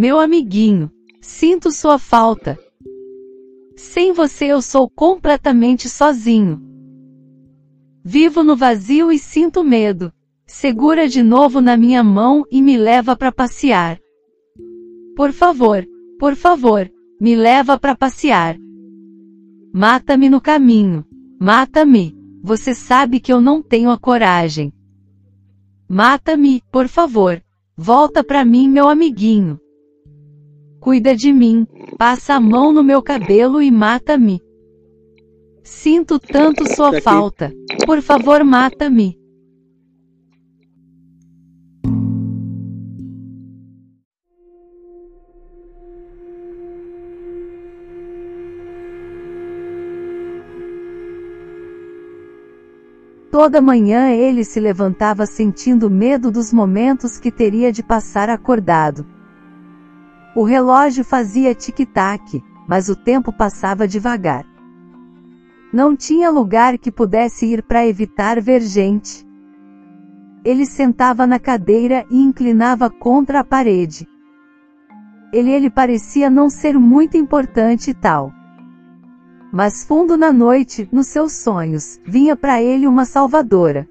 meu amiguinho. Sinto sua falta. Sem você eu sou completamente sozinho. Vivo no vazio e sinto medo. Segura de novo na minha mão e me leva para passear. Por favor, por favor, me leva para passear. Mata-me no caminho. Mata-me. Você sabe que eu não tenho a coragem. Mata-me, por favor. Volta para mim, meu amiguinho. Cuida de mim, passa a mão no meu cabelo e mata-me. Sinto tanto sua falta. Por favor, mata-me. Toda manhã ele se levantava sentindo medo dos momentos que teria de passar acordado. O relógio fazia tic-tac, mas o tempo passava devagar. Não tinha lugar que pudesse ir para evitar ver gente. Ele sentava na cadeira e inclinava contra a parede. Ele ele parecia não ser muito importante e tal. Mas fundo na noite, nos seus sonhos, vinha para ele uma salvadora.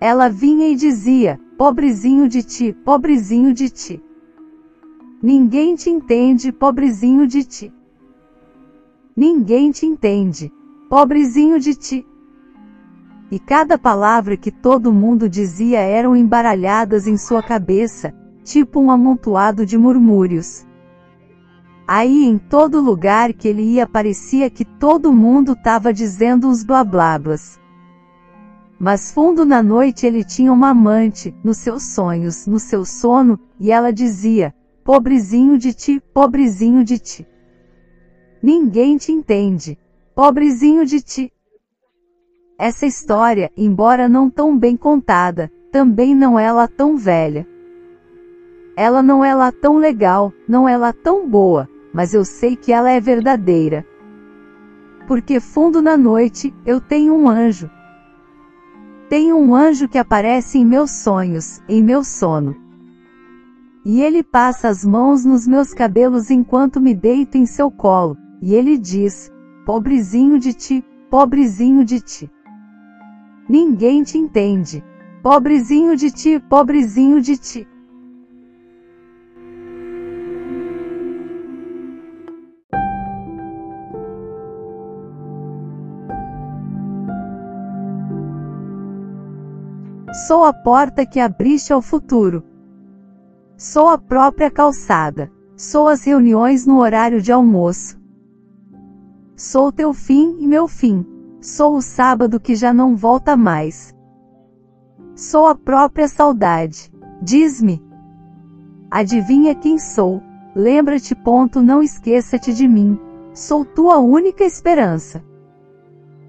Ela vinha e dizia: Pobrezinho de ti, pobrezinho de ti. Ninguém te entende, pobrezinho de ti. Ninguém te entende, pobrezinho de ti. E cada palavra que todo mundo dizia eram embaralhadas em sua cabeça, tipo um amontoado de murmúrios. Aí em todo lugar que ele ia parecia que todo mundo tava dizendo uns blablablas. Mas fundo na noite ele tinha uma amante, nos seus sonhos, no seu sono, e ela dizia: Pobrezinho de ti, pobrezinho de ti. Ninguém te entende. Pobrezinho de ti. Essa história, embora não tão bem contada, também não é lá tão velha. Ela não é lá tão legal, não é lá tão boa, mas eu sei que ela é verdadeira. Porque fundo na noite, eu tenho um anjo. Tenho um anjo que aparece em meus sonhos, em meu sono. E ele passa as mãos nos meus cabelos enquanto me deito em seu colo, e ele diz: Pobrezinho de ti, pobrezinho de ti. Ninguém te entende. Pobrezinho de ti, pobrezinho de ti. Sou a porta que abriste ao futuro. Sou a própria calçada. Sou as reuniões no horário de almoço. Sou teu fim e meu fim. Sou o sábado que já não volta mais. Sou a própria saudade. Diz-me. Adivinha quem sou? Lembra-te, ponto, não esqueça-te de mim. Sou tua única esperança.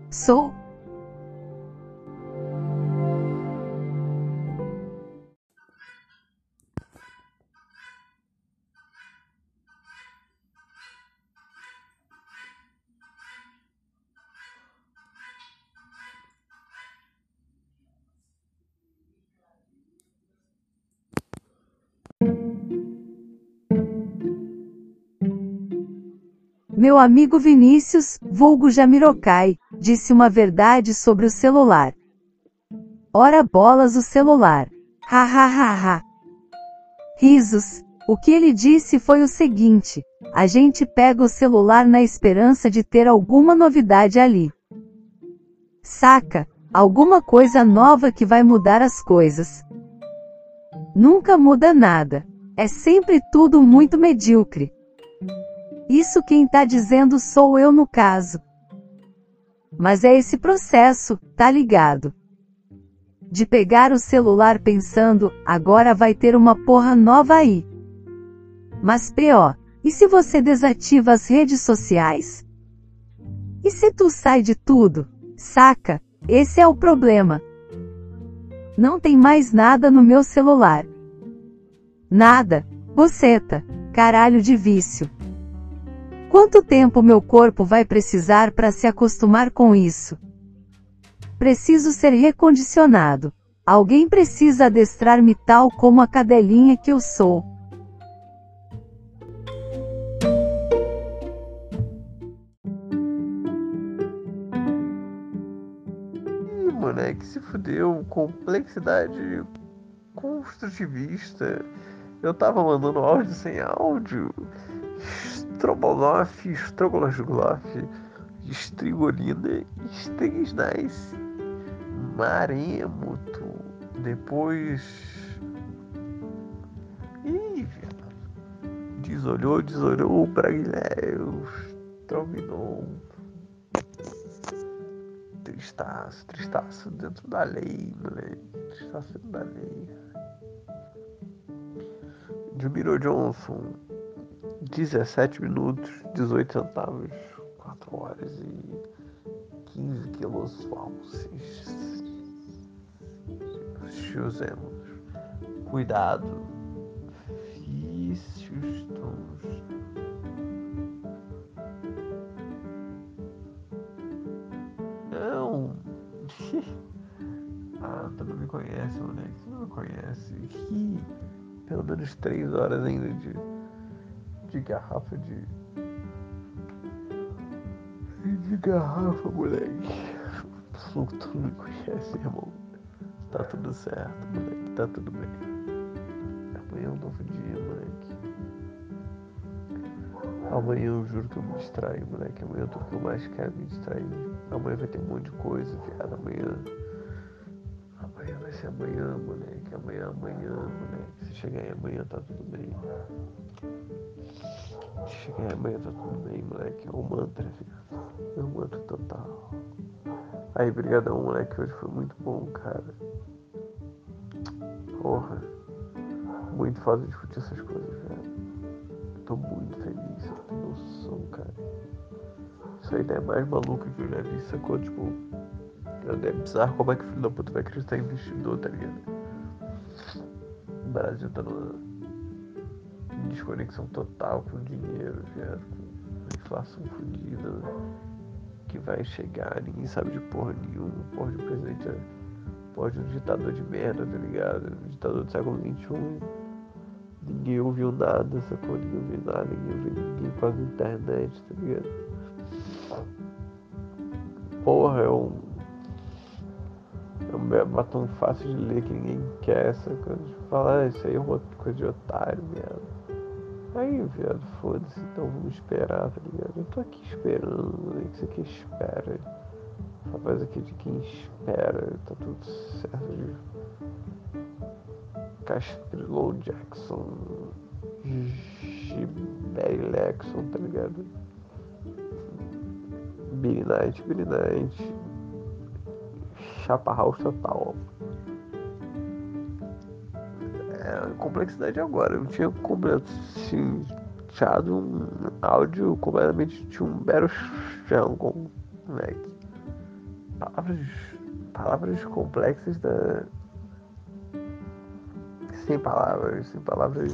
Sou Meu amigo Vinícius, vulgo Jamiroquai, disse uma verdade sobre o celular. Ora bolas o celular. Ha ha ha ha. Risos. O que ele disse foi o seguinte: a gente pega o celular na esperança de ter alguma novidade ali. Saca? Alguma coisa nova que vai mudar as coisas. Nunca muda nada. É sempre tudo muito medíocre. Isso quem tá dizendo sou eu no caso. Mas é esse processo, tá ligado? De pegar o celular pensando, agora vai ter uma porra nova aí. Mas pior, e se você desativa as redes sociais? E se tu sai de tudo? Saca? Esse é o problema. Não tem mais nada no meu celular. Nada. Boceta. Caralho de vício. Quanto tempo meu corpo vai precisar para se acostumar com isso? Preciso ser recondicionado. Alguém precisa adestrar-me tal como a cadelinha que eu sou. moleque, se fudeu, complexidade construtivista. Eu tava mandando áudio sem áudio. Strogonoff, Strogonoff, Estrigolina, Strignais, Maremoto. Depois. Ih, velho. Desolhou, desolhou, Braguilhéus, Trominou. Tristaço, tristaço dentro da lei, moleque. Tristaço dentro da lei. Jumiro Johnson, 17 minutos, 18 centavos, 4 horas e 15 quilos falsos. Chuzemos. Cuidado. Vícios tons. Não. ah, tu não me conhece, moleque. Tu não me conhece. Ih pelo menos três horas ainda de, de garrafa de. De garrafa, moleque. Tu me conhece, irmão. Tá tudo certo, moleque. Tá tudo bem. Amanhã é um novo dia, moleque. Amanhã eu juro que eu me distraio, moleque. Amanhã eu tô eu mais quero me distrair. Amanhã vai ter um monte de coisa, viado. Amanhã. Amanhã vai ser amanhã, moleque. Amanhã, amanhã, moleque. Se chegar aí amanhã tá tudo bem. Se chegar aí amanhã tá tudo bem, moleque. É um mantra, filho. É um mantra total. Aí, brigadão, moleque. Hoje foi muito bom, cara. Porra. Muito foda discutir essas coisas, velho. Tô muito feliz, você tem noção, cara. Isso aí é mais maluca que eu já vi, sacou? Tipo, é bizarro como é que o filho da puta vai acreditar em investidor, tá ligado? O Brasil tá numa desconexão total com o dinheiro, viado, com inflação fodida que vai chegar, ninguém sabe de porra nenhuma, porra de presidente é porra de um ditador de merda, tá ligado? Um ditador do século XXI. Ninguém ouviu nada, sacou? Ninguém ouviu nada, ninguém ouviu ninguém a internet, tá ligado? Porra, é um é um batom fácil de ler que ninguém quer, essa coisa de falar, ah, isso aí é uma coisa de otário, viado. Aí, viado, foda-se, então vamos esperar, tá ligado? Eu tô aqui esperando, né? Isso aqui espera. Essa voz aqui de quem espera, tá tudo certo. De... Castrilou Jackson, Giberi Lexon, tá ligado? Billy Knight, Billy Knight, Chapa House total. É, complexidade agora. Eu tinha assim, achado um áudio completamente de um com Mac. Palavras, palavras complexas da. Sem palavras, sem palavras.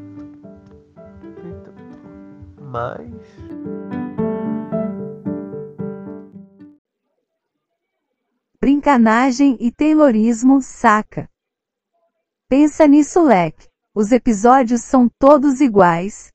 Mas. Brincanagem e taylorismo, saca? Pensa nisso, leque. Os episódios são todos iguais,